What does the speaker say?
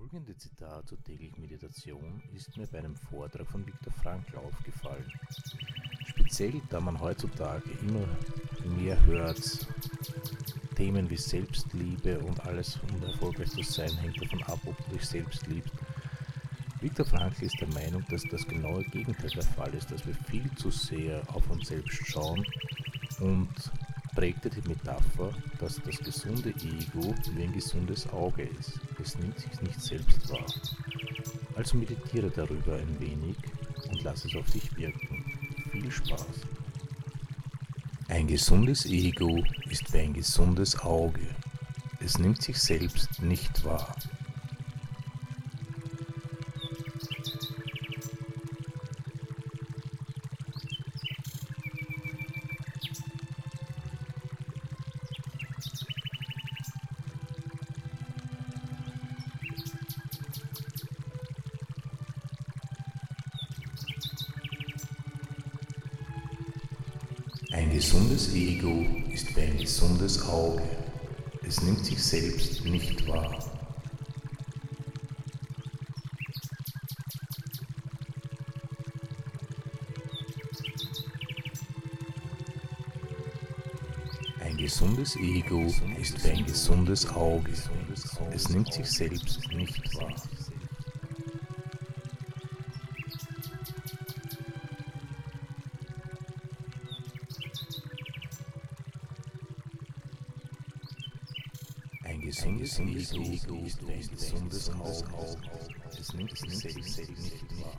folgende Zitat zur täglichen Meditation ist mir bei einem Vortrag von Viktor Frankl aufgefallen. Speziell, da man heutzutage immer mehr hört, Themen wie Selbstliebe und alles, um erfolgreich zu sein, hängt davon ab, ob du dich selbst liebst. Viktor Frankl ist der Meinung, dass das genaue Gegenteil der Fall ist, dass wir viel zu sehr auf uns selbst schauen und prägte die Metapher, dass das gesunde Ego wie ein gesundes Auge ist. Es nimmt sich nicht selbst wahr. Also meditiere darüber ein wenig und lass es auf dich wirken. Viel Spaß. Ein gesundes Ego ist wie ein gesundes Auge. Es nimmt sich selbst nicht wahr. Ein gesundes Ego ist wie ein gesundes Auge. Es nimmt sich selbst nicht wahr. Ein gesundes Ego ist wie ein gesundes Auge. Es nimmt sich selbst nicht wahr. Ein gesundes Ego ist ein gesundes Auge. Es nimmt sich selbst nicht wahr.